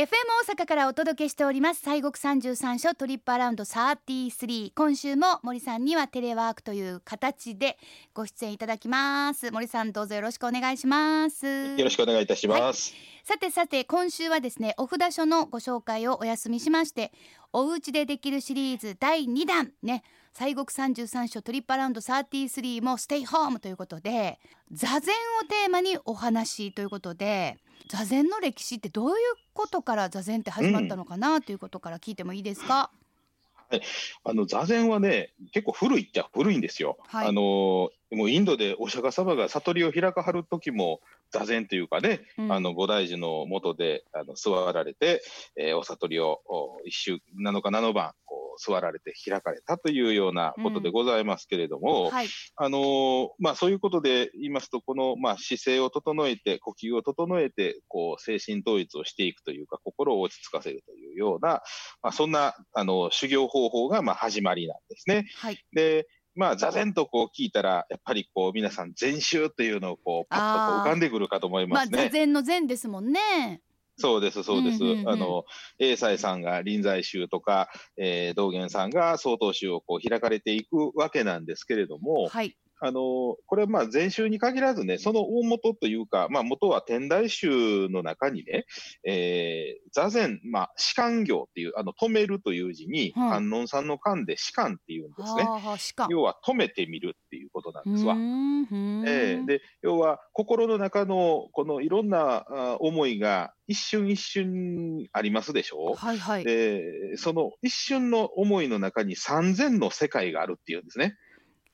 FM 大阪からお届けしております。西国三十三所トリップアラウンド33今週も森さんにはテレワークという形でご出演いただきます。森さんどうぞよろしくお願いします。よろしくお願いいたします、はい。さてさて今週はですねお札書のご紹介をお休みしましてお家でできるシリーズ第2弾ね西国三十三所トリップアラウンド33もステイホームということで座禅をテーマにお話ということで座禅の歴史ってどういうことから座禅って始まったのかな、ということから聞いてもいいですか、はい、あの座禅はね結構古いっちゃ古いんですよ。はい、あのもうインドでお釈迦様が悟りを開かはる時も座禅というかね、うん、あの菩提寺の下であの座られて、えー、お悟りを一週7日7晩こう座られて開かれたというようなことでございますけれども、うん。はい、あのまあ、そういうことで言いますとこの、まあ、姿勢を整えて呼吸を整えてこう精神統一をしていくというか心を落ち着かせるというような、まあ、そんなあの修行方法がまあ始まりなんですね。はい、でまあ、座禅とこう聞いたら、やっぱりこう皆さん、禅宗というのをこうパッとこう浮かんでくるかと思いますね。まあ、座禅の禅ですもんね。そうです、そうです。うんうんうん、あの、英才さんが臨済宗とか、えー、道元さんが曹洞宗をこう開かれていくわけなんですけれども、はい、あの、これはまあ禅宗に限らずね、その大元というか、まあ元は天台宗の中にね、えー、座禅、まあ、士官業っていう、あの、止めるという字に、はい、観音さんの観で士官っていうんですね。要は止めてみるっていうことなんですわ。えー、で、要は心の中のこのいろんなあ思いが一瞬一瞬ありますでしょはいはい。で、その一瞬の思いの中に三千の世界があるっていうんですね。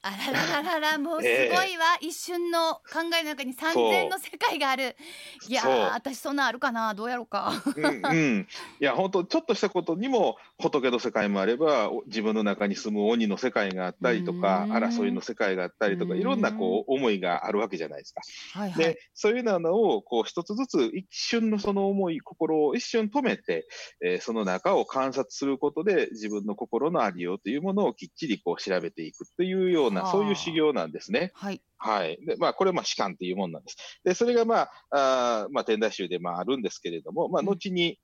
あらららららもうすごいわ、えー、一瞬の考えの中に三千の世界がある。いや私そんなあるかな？どうやろうか。うん、うん、いや本当ちょっとしたことにも仏の世界もあれば自分の中に住む鬼の世界があったりとか争いの世界があったりとかいろんなこう思いがあるわけじゃないですか。はいはい、でそういうのをこう一つずつ一瞬のその思い心を一瞬止めて、えー、その中を観察することで自分の心のありようというものをきっちりこう調べていくというようなな、そういう修行なんですね。はい。はい。で、まあ、これはまあ、士官っていうもんなんです。で、それがまあ、あまあ、天台宗でまあ、あるんですけれども、まあ、後に、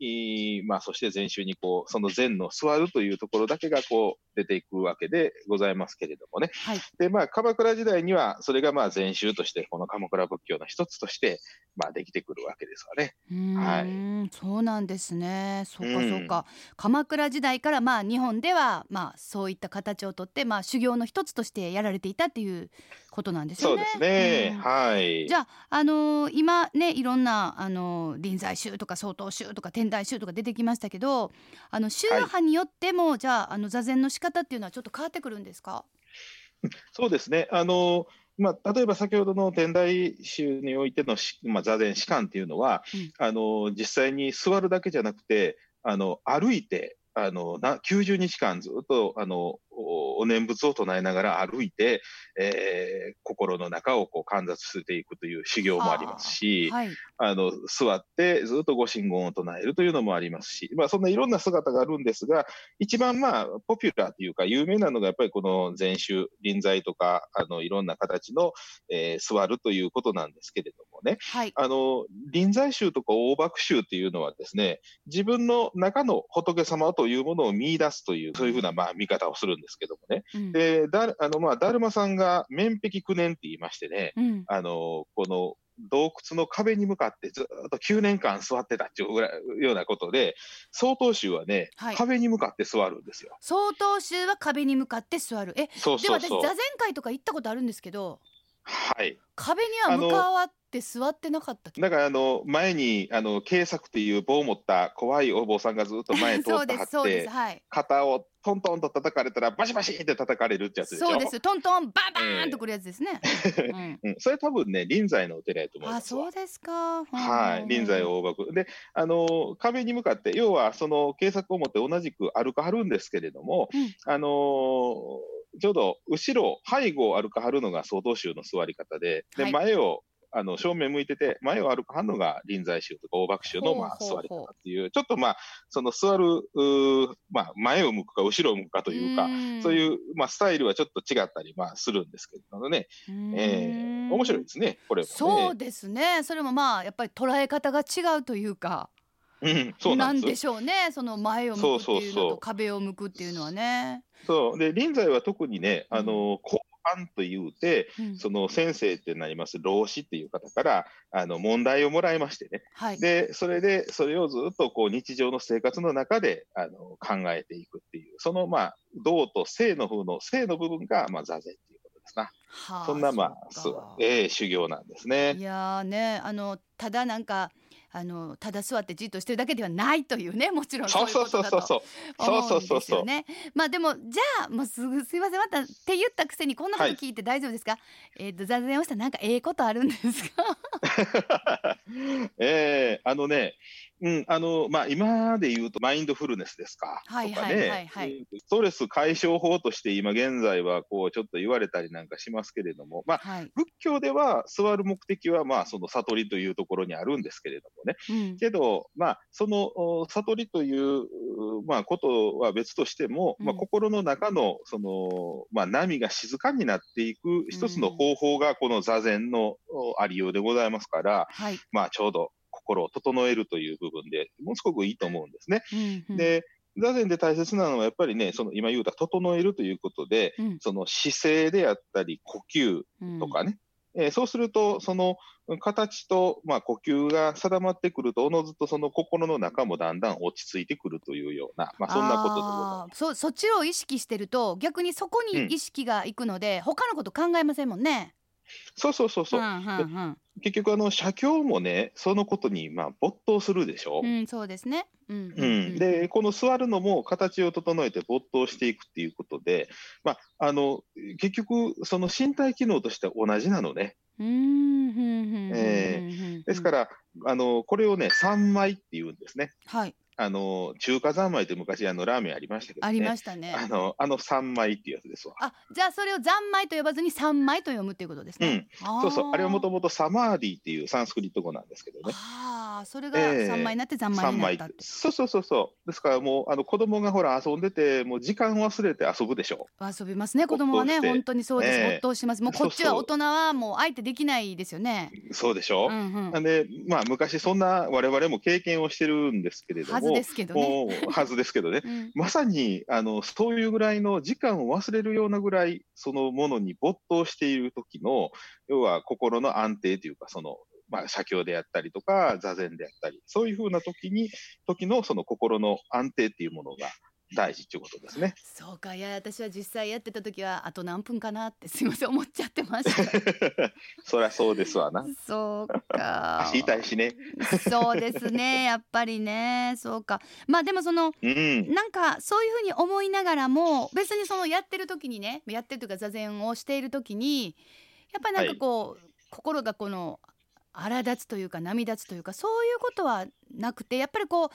うん、まあ、そして禅宗にこう、その禅の座るというところだけがこう、出ていくわけでございますけれどもね。はい。で、まあ、鎌倉時代には、それがまあ、禅宗として、この鎌倉仏教の一つとして、まあ、できてくるわけですわね。はい。そうなんですね。そうか、そうか。鎌倉時代から、まあ、日本では、まあ、そういった形をとって、まあ、修行の一つとしてやられていたっていうことなんですよね。そうですね。うん、はい。じゃあ、あのー、今ね、いろんな、あのー、臨済宗とか曹洞宗とか天台宗とか出てきましたけど。あの宗派によっても、はい、じゃあ、あの座禅の仕方っていうのはちょっと変わってくるんですか？そうですね。あのーまあ、例えば先ほどの天台宗においての、まあ、座禅士官っていうのは、うん、あの実際に座るだけじゃなくてあの歩いてあのな90日間ずっとあのお念仏を唱えながら歩いて、えー、心の中をこう観察していくという修行もありますし、はい、あの座ってずっとご神言を唱えるというのもありますし、まあ、そんないろんな姿があるんですが、一番まあポピュラーというか有名なのがやっぱりこの禅宗、臨済とかあのいろんな形の、えー、座るということなんですけれどもね、はい、あの臨済宗とか大幕宗っていうのはですね、自分の中の仏様というものを見出すという、そういうふうなまあ見方をするんですけどもね。うん、で、だあのまあ、だるまさんが面壁9年って言いましてね、うん、あのこの洞窟の壁に向かってずっと9年間座ってたっていうようなことで、曹洞宗はね、はい、壁に向かって座るんですよ。曹洞宗は壁に向かって座る。え、そうそうそうでも私座禅会とか行ったことあるんですけど、はい。壁には向かわって座ってなかっただからあの前にあの警察っていう棒を持った怖いお坊さんがずっと前通っては って、はい、肩をトントンと叩かれたらバシバシって叩かれるってやつでしょ？そうですトントンババーンとくるやつですね、うん、それ多分ね臨済のお寺やと思いますあそうですか。はい臨済大幕であの壁に向かって要はその警察を持って同じく歩かはるんですけれども、うん、あのちょうど後ろ背後を歩かはるのが総統宗の座り方でで、前をあの正面向いてて、前を歩くのが臨済宗とか大幕宗のまあ座り方っていう、ちょっとまあ、その座る、まあ、前を向くか後ろを向くかというか、うそういう、まあ、スタイルはちょっと違ったり、まあ、するんですけどね、えー、面白いですね、これも、ね、そうですね、それもまあ、やっぱり捉え方が違うというか。うん、そうななんでしょうね。その前を向くっていうのと壁を向くっていうのはね。そう。で臨済は特にね、あの後半というて、うんその先生ってなります老子っていう方からあの問題をもらいましてね、はい、でそれでそれをずっとこう日常の生活の中であの考えていくっていう、そのまあ道と性の風の性の部分がまあ座禅っていうことですな。はあそんなまあそうかええ修行なんですねい。やーねあのただなんかあのただ座ってじっとしてるだけではないというねもちろんそうそうそうそうそう。思うんそうそうそうそうですよね。まあでもじゃあもうすぐすいませんまたって言ったくせにこんなこと聞いて大丈夫ですか？えっ、と座禅をしたらなんかええことあるんですか？ええあのね、うん、あの、まあ、今で言うとマインドフルネスですか。はいとかねはいはいはいうんストレス解消法として今現在はこうちょっと言われたりなんかしますけれども、まあ、はい。仏教では座る目的はまあその悟りというところにあるんですけれどもね。うん。けど、まあ、そのお悟りという、まあ、ことは別としても、まあ、うん心の中のその、まあ、波が静かになっていく一つの方法がこの座禅のおありようでございますから、はい。まあ、ちょうど心を整えるという部分でものすごくいいと思うんですね。うんうん、で座禅で大切なのはやっぱりね、その今言うた整えるということで、うん。その姿勢であったり呼吸うんとかね、えーそうすると、その形と、まあ、呼吸が定まってくると、おのずとその心の中もだんだん落ち着いてくるというような、まあ、そんなことでございまあーそそっちを意識してると逆にそこに意識がいくので、他のこと考えませんもんね。す。そうそうそうそう。んうん結局、あの、写経もね、そのことに、まあ、没頭するでしょ？うん、うん、そうですね。うんうん、で、この座るのも形を整えて没頭していくっていうことで、まあ、あの、結局、その身体機能としては同じなのね。うんうんうんえうんですから、あの、これをね、三枚って言うんですね。はいあの、中華三昧って昔、あの、ラーメンありましたけどね。ありましたね。あの、あの三枚っていうやつですわ。あじゃあそれを三枚と呼ばずに三枚と読むっていうことですね。そうそう。あれはもとももとサマーディっていうサンスクリット語なんですけどね。ああそれがええ三枚になって三枚三枚になったって。そうそうそうそう。ですからもう、あの、子供がほら遊んでて、もう時間忘れて遊ぶでしょ。遊びますね子供はね本当にそうですええ没頭しますもうこっちは大人はもう相手できないですよね。そうでしょ。うんうんなんで、まあ、昔そんな我々も経験をしてるんですけれども。ずですけどね。はずですけどね。うんまさに、あの、そういうぐらいの時間を忘れるようなぐらい、そのものに没頭している時の、要は心の安定というか、その、まあ、写経であったりとか、座禅であったり、そういうふうな時に、時のその心の安定っていうものが大事ということですね。そうかいや私は実際やってた時はあと何分かなってすいません思っちゃってました。そりゃそうですわな。そうか。足痛いしね。そうですねやっぱりねそうかまあでもそのうん。なんかそういうふうに思いながらも別にそのやってる時にねやってるというか座禅をしている時にやっぱりなんかこう、心がこの荒立つというか波立つというかそういうことはなくてやっぱりこう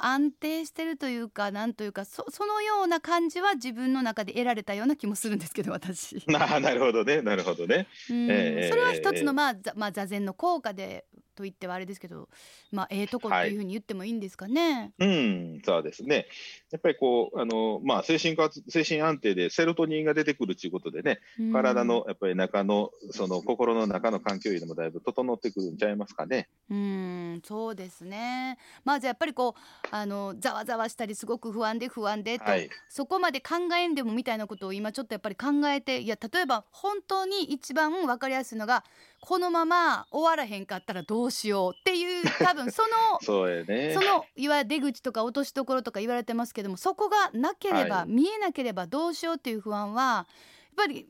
安定してるというかなんというかそそのような感じは自分の中で得られたような気もするんですけど私。ななるほどね、なるほどね。うんええそれは一つの、まあざまあ、座禅の効果でと言ってはあれですけどまあええとこっていうふうに言ってもいいんですかね？うん、そうですね。やっぱりこう、あの、まあ、精神活、精神安定でセロトニンが出てくるということでね、うん体のやっぱり中の、その心の中の環境でもだいぶ整ってくるんちゃいますかね。うんそうですねまあじゃあやっぱりこうあのざわざわしたりすごく不安で不安でと、はい。そこまで考えんでもみたいなことを今ちょっとやっぱり考えていや例えば本当に一番分かりやすいのがこのまま終わらへんかったらどうしようっていう多分その そうやねそ。のいわゆる出口とか落としどころとか言われてますけどもそこがなければ、はい見えなければどうしようっていう不安はやっぱり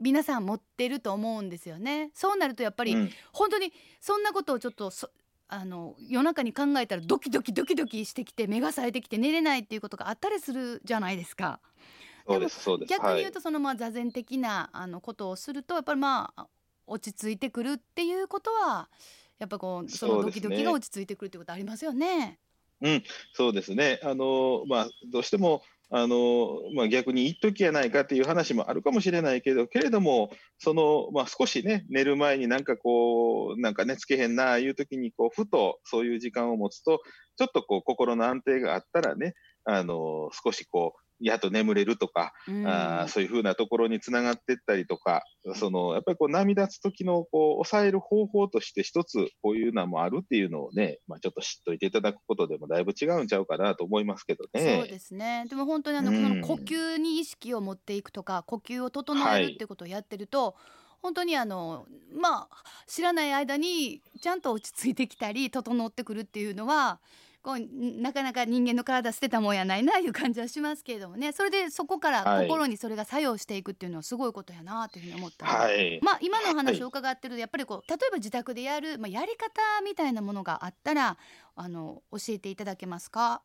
皆さん持ってると思うんですよね。そうなるとやっぱり、うん本当にそんなことをちょっとそあの夜中に考えたらドキドキドキドキしてきて目が冴えてきて寝れないっていうことがあったりするじゃないですか。そうです、そうです。逆に言うはいとそのまあ座禅的なあのことをするとやっぱりまあ落ち着いてくるっていうことはやっぱこうそのドキドキが落ち着いてくるってことありますよね。そうですね。あの、まあ、どうしても、あの、まあ、逆に言っときやないかっていう話もあるかもしれないけど、けれども、その、まあ、少しね、寝る前になんかこう、なんか寝つけへんな、いう時に、こう、ふとそういう時間を持つと、ちょっとこう、心の安定があったらね、あの、少しこう、やっと眠れるとか、うんあーそういうふうなところにつながっていったりとか、そのやっぱりこう波立つ時のこう抑える方法として一つこういうのもあるっていうのをね、まあ、ちょっと知っといていただくことでもだいぶ違うんちゃうかなと思いますけどね。そうですね。でも本当にあの、うん呼吸に意識を持っていくとか、呼吸を整えるってことをやってると、本当にあのまあ知らない間にちゃんと落ち着いてきたり整ってくるっていうのは。こうんなかなか人間の体捨てたもんやないないう感じはしますけれどもね。それでそこからはい。心にそれが作用していくっていうのはすごいことやなというふうに思ったのではい。まあ今のお話を伺ってるとやっぱりこう例えば自宅でやる、まあ、やり方みたいなものがあったらあの教えていただけますか？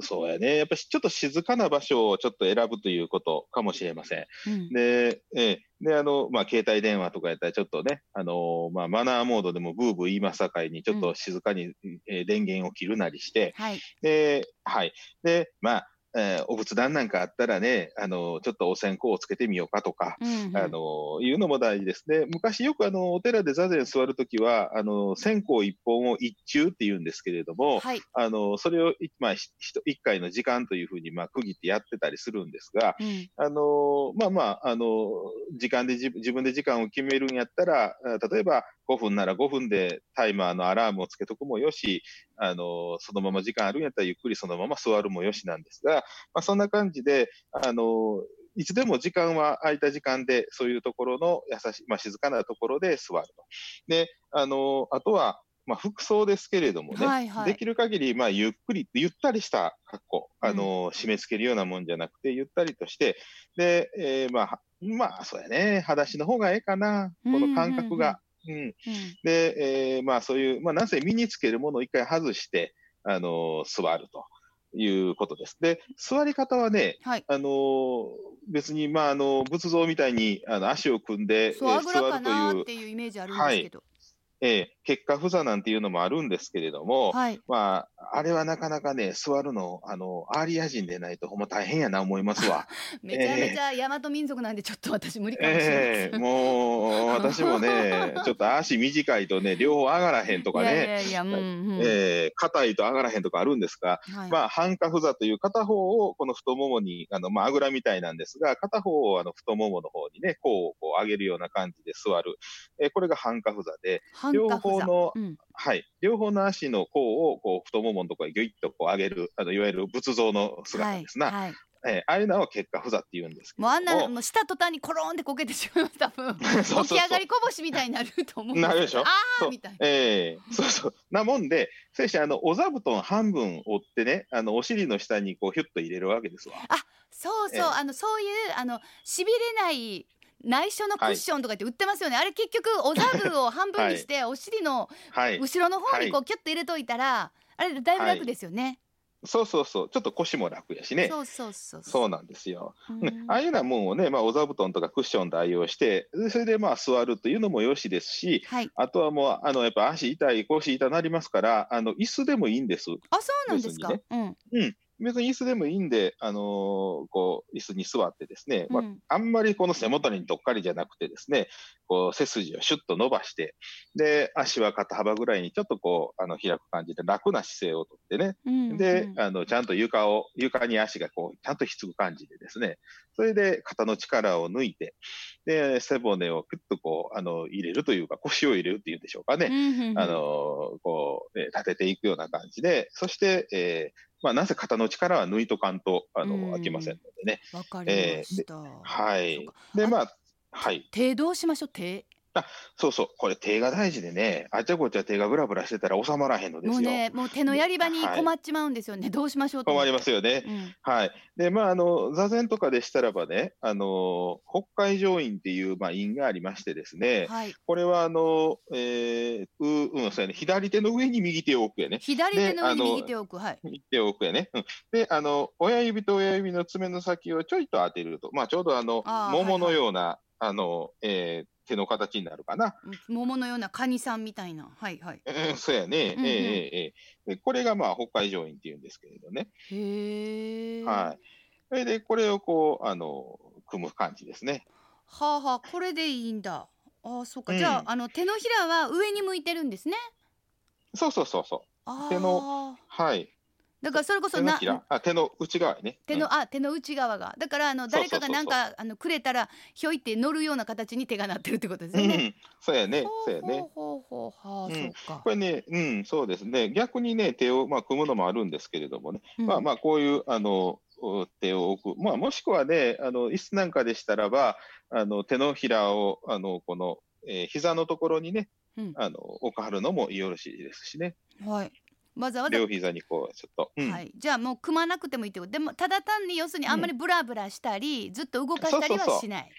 そうやね。やっぱりちょっと静かな場所をちょっと選ぶということかもしれません。うんで、ええで、あの、まあ、携帯電話とかやったらちょっとね、あのまあ、マナーモードでもブーブー言いますさかいに、ちょっと静かに、えー電源を切るなりして、はいで、はい。で、まあ、えーお仏壇なんかあったらね、あの、ちょっとお線香をつけてみようかとか、うんうん。あの、いうのも大事です。ね。昔よくあの、お寺で座禅座るときは、あの、線香一本を一中って言うんですけれども、はい、あの、それをい、まあ、一回の時間というふうに、まあ、区切ってやってたりするんですが、うん。あの、まあまあ、あの、時間で自自分で時間を決めるんやったら、あ例えば5分なら5分でタイマーのアラームをつけとくもよし、あの、そのまま時間あるんやったらゆっくりそのまま座るもよしなんですが、まあそんな感じで、あの、いつでも時間は空いた時間で、そういうところの優しい、まあ静かなところで座ると。で、あの、あとは、まあ服装ですけれどもね、はいはいできる限り、まあゆっくり、ゆったりした格好、あの、締め付けるようなもんじゃなくて、ゆったりとして、で、えーまあ、まあ、そうやね。裸足の方がええかな。この感覚が。うん。うん。で、えーまあそういう、まあなぜ身につけるものを一回外して、あのー座るということです。で、座り方はね、はい。あのー別に、まああの、仏像みたいにあの足を組んで、座るというなっていうイメージあるんですけどえー結果不座なんていうのもあるんですけれども、はい、まあ、あれはなかなかね、座るの、あの、アーリア人でないとほんま大変やな思いますわ。めちゃめちゃ大和民族なんでちょっと私無理かもしれないえです、えもう、私もね、ちょっと足短いとね、両方上がらへんとかいやいね、やいやうんうん、ええ硬いと上がらへんとかあるんですが、はい。まあ、半下不座という片方をこの太ももに、あの、まあ、あぐらみたいなんですが、片方をあの太ももの方にね、こう、こう上げるような感じで座る。えーこれが半下不座で、両半角座方のうんはい。両方の足の甲を、こう、太もものところにギュイッとこう上げる、あの、いわゆる仏像の姿ですな。はいはい、えーああいうのを結果不座って言うんですけもうあん。なもうした途端にコロンってこけてしまいます多分 起き上がりこぼしみたいになると思うんなるでしょああみたいなええそうそう。なもんで、選手、あの、お座布団半分折ってね、あの、お尻の下にこう、ヒュッと入れるわけですわ。そうそう、ええあのそういうあのしびれない内緒のクッションとかって売ってますよね、あれ結局お座布を半分にして、お尻のはい。後ろの方にこはうキュッと入れといたら、あれだいぶ楽ですよね、そうそうそう。ちょっと腰も楽やしね。そうそうそう。そうなんですよ。うん。ねああいうようなもんをね、まあ、お座布団とかクッションで愛用して、でそれでまあ座るというのもよしですし、はい。あとはもう、あの、やっぱ足痛い、腰痛なりますから、あの、椅子でもいいんです。あそうなんですか、別うん別に椅子でもいいんで、あのーこう、椅子に座ってですね、まあうん。あんまりこの背もたれにどっかりじゃなくてですね、こう背筋をシュッと伸ばして、で、足は肩幅ぐらいにちょっとこう、あの、開く感じで楽な姿勢をとってね、うんで、うん。あの、ちゃんと床を、床に足がこう、ちゃんとひっつく感じでですね、それで肩の力を抜いて、で、背骨をクッとこう、あの、入れるというか、腰を入れるっていうんでしょうかね。うんうんうん。あの、こう、えー立てていくような感じで、そして、えーまあ、なぜ肩の力は抜いとかんと、あうんの、開きませんのでね。わかりました、はいそうか。で、あまあ、はい。手どうしましょう？手？そうそう。これ手が大事でね、あちゃこちゃ手がブラブラしてたら収まらへんのですよ。もうねもう手のやり場にはい困っちまうんですよね、どうしましょう困りますよね。うんはい。で、まあ、あの、座禅とかでしたらばね、あの、北海上院っていう、まあ、院がありましてですね、はいこれは、あの、えー、う、うん、そうやね、左手の上に右手を置くやね。左手の上に右手を置くはい右手を置くやね。うん。で、あの、親指と親指の爪の先をちょいと当てると、まあ、ちょうどあの、あー桃のような、あの、えー手の形になるかな。桃のようなカニさんみたいなはいはいうん、そうやね。うんうんええええこれがまあ北海上院っていうんですけれどね。へえはい。それで、これをこう、あの、組む感じですね。はあはあこれでいいんだあーそうか、うんじゃああの手のひらは上に向いてるんですねそうそうそうそう。手のはい。だからそれこそ手のな手の内側やね。手の、あ手の内側がだからあの誰かがなんかあのくれたらひょいって乗るような形に手がなってるってことですね。うん、そうやねほそうやね。ほうほうはあ、うんそうかこ。れね、うん、そうですね。逆にね、手を、まあ、組むのもあるんですけれどもね。うんまあまあ、こういう、あの、お手を置く。まあ、もしくはね、あの、椅子なんかでしたらば、あの、手のひらを、あの、この、えー膝のところにね、うんあの、置かはるのもよろしいですしね。はい。わざわざ両膝にこう、ちょっと。うん。はい、じゃあもう組まなくてもいいってこと。でもただ単に要するにあんまりブラブラしたり、ずっと動かしたりはしない。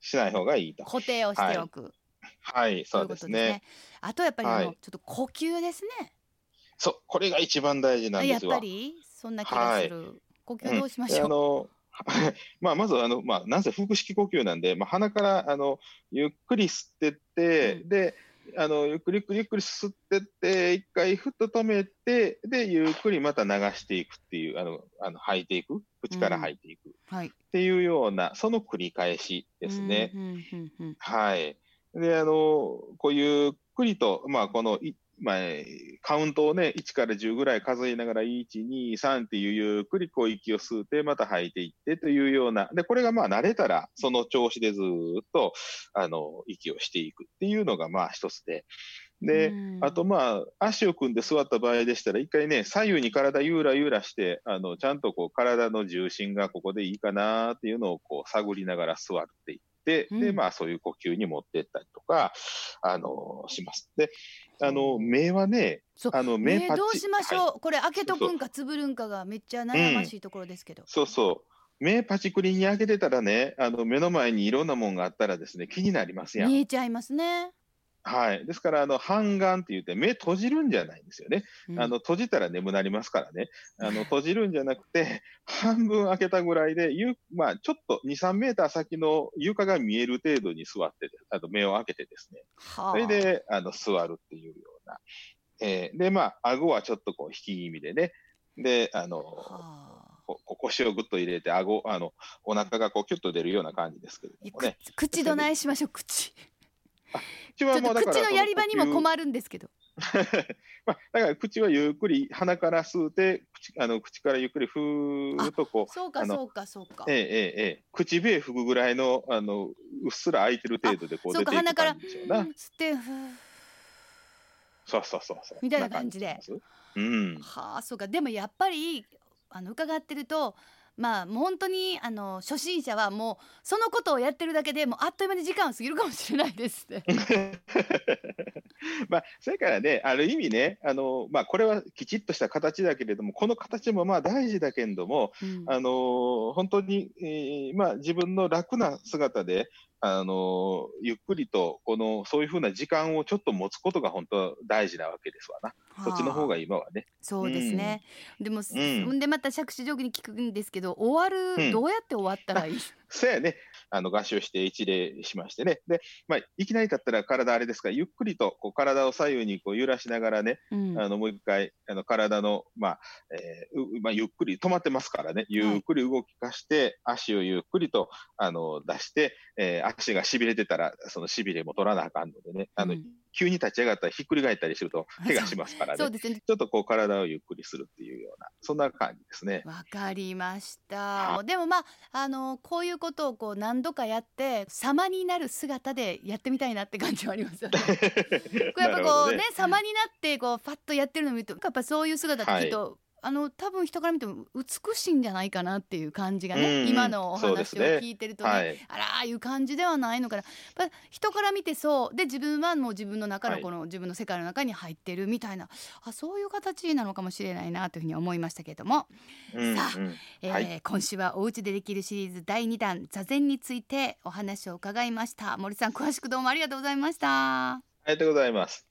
しない方がいいと。固定をしておく、はい、そういですね。あとやっぱりはい。ちょっと呼吸ですね。そう、これが一番大事なんやっですわ。ぱり？そんな気がする、呼吸どうしましでょう、あの まあ、まずあの、まあ、なぜ腹式呼吸なんで、まあ、鼻からあのゆっくり吸ってって、うん。であのゆっくりゆっくりゆっくり吸ってって、一回ふっと止めて、で、ゆっくりまた流していくっていう、あの、あの吐いていく、口から吐いていく。っはい。ていうような、その繰り返しですね。はい。で、あの、こうゆっくりと、まあ、この、いまあ、カウントをね、1から10ぐらい数えながら、1、2、3っていうゆっくりこう息を吸って、また吐いていってというような、で、これがまあ慣れたら、その調子でずーっと、あの、息をしていくっていうのがまあ一つで、で、うん。あとまあ、足を組んで座った場合でしたら、一回ね、左右に体ゆらゆらして、あの、ちゃんとこう、体の重心がここでいいかなっていうのをこう、探りながら座っていって、で、うん。まあ、そういう呼吸に持っていったりとか、あの、します。で、あの、目はね、そう。あの、目ねパどうしましょう、はい。これ開けとくんかつぶるんかがめっちゃ悩ましいところですけど、そうそう。目パチクリに開けてたらね、あの、目の前にいろんなもんがあったらですね、気になりますやん。見えちゃいますね、はい。ですから、あの、半眼って言って、目閉じるんじゃないんですよね。うんあの、閉じたら眠なりますからね。あの、閉じるんじゃなくて、半分開けたぐらいで、ゆまあ、ちょっと2、3メーター先の床が見える程度に座って、あと目を開けてですね。はあそれで、あの、座るっていうような。えーで、まあ、顎はちょっとこう、引き気味でね。で、あの、は腰をぐっと入れて、顎、あの、お腹がこう、キュッと出るような感じですけれどもね。く口どないしましょう？口口ちょっと口のやり場にもる。困るんですけど まあ、だから口はゆっくり鼻から吸うて口あの口からゆっくりふーっとこうそうかそうかそうかええええええ口笛吹くぐらいのあのうっすら開いてる程度でこう出ていくか鼻から感じでしょうな。吸ってふーそうそうそうそう。みたいな感じでじうん。はあそうかでもやっぱりあの伺ってるとまあもう本当にあの初心者はもうそのことをやってるだけでもうあっという間に時間を過ぎるかもしれないですね。まあ、それからね、ある意味ね、あのまあ、これはきちっとした形だけれども、この形もまあ大事だけれども、うんあの本当に、えーまあ、自分の楽な姿で、あのゆっくりとこのそういうふうな時間をちょっと持つことが本当は大事なわけですわな。そっちの方が今はね。そうですね。でも、んでまた着手定規に聞くんですけど終わる、うんどうやって終わったらいい？そうやね、あの合唱して一礼しましてね、でまあ、いきなりだったら体あれですから、ゆっくりとこう体を左右にこう揺らしながらね、うん。あのもう一回、あの体の、まあえーうまあ、ゆっくり止まってますからね、ゆっくり動かして、足をゆっくりとあの出して、えー足がしびれてたら、そのしびれも取らなあかんのでね、あのうん急に立ち上がったらひっくり返ったりすると、怪我しますからねそう。ですねちょっとこう体をゆっくりするっていうような、そんな感じですね。わかりました。でもまああのこういうことをこう何度かやって様になる姿でやってみたいなって感じはありますよね。これやっぱこうね様になってこうパッとやってるのを見るとやっぱそういう姿ってきっと、あの多分人から見ても美しいんじゃないかなっていう感じがね、うん。今のお話を聞いてるとねはい。あらいう感じではないのかな。やっぱ人から見てそう。で自分はもう自分の中はい。のこの自分の世界の中に入ってるみたいな、あそういう形なのかもしれないなというふうに思いましたけれども、うんさあうんえーはい。今週はお家でできるシリーズ第2弾座禅についてお話を伺いました。森さん詳しくどうもありがとうございました。ありがとうございます。